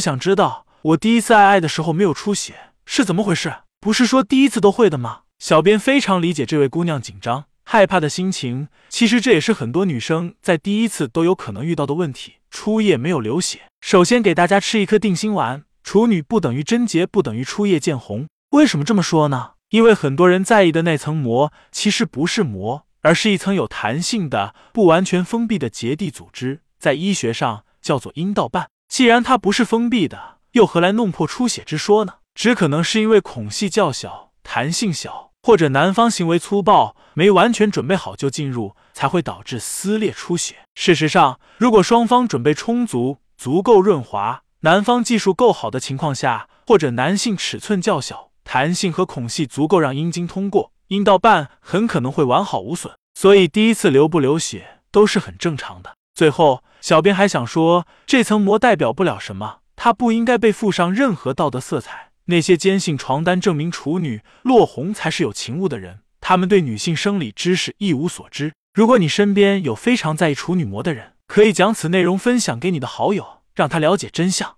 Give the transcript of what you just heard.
想知道我第一次爱爱的时候没有出血是怎么回事？不是说第一次都会的吗？小编非常理解这位姑娘紧张害怕的心情，其实这也是很多女生在第一次都有可能遇到的问题。初夜没有流血，首先给大家吃一颗定心丸。处女不等于贞洁，不等于初夜见红。为什么这么说呢？因为很多人在意的那层膜，其实不是膜，而是一层有弹性的、不完全封闭的结缔组织，在医学上叫做阴道瓣。既然它不是封闭的，又何来弄破出血之说呢？只可能是因为孔隙较小、弹性小，或者男方行为粗暴，没完全准备好就进入，才会导致撕裂出血。事实上，如果双方准备充足、足够润滑，男方技术够好的情况下，或者男性尺寸较小，弹性和孔隙足够让阴茎通过，阴道瓣很可能会完好无损。所以第一次流不流血都是很正常的。最后，小编还想说，这层膜代表不了什么，它不应该被附上任何道德色彩。那些坚信床单证明处女落红才是有情物的人，他们对女性生理知识一无所知。如果你身边有非常在意处女膜的人，可以将此内容分享给你的好友，让他了解真相。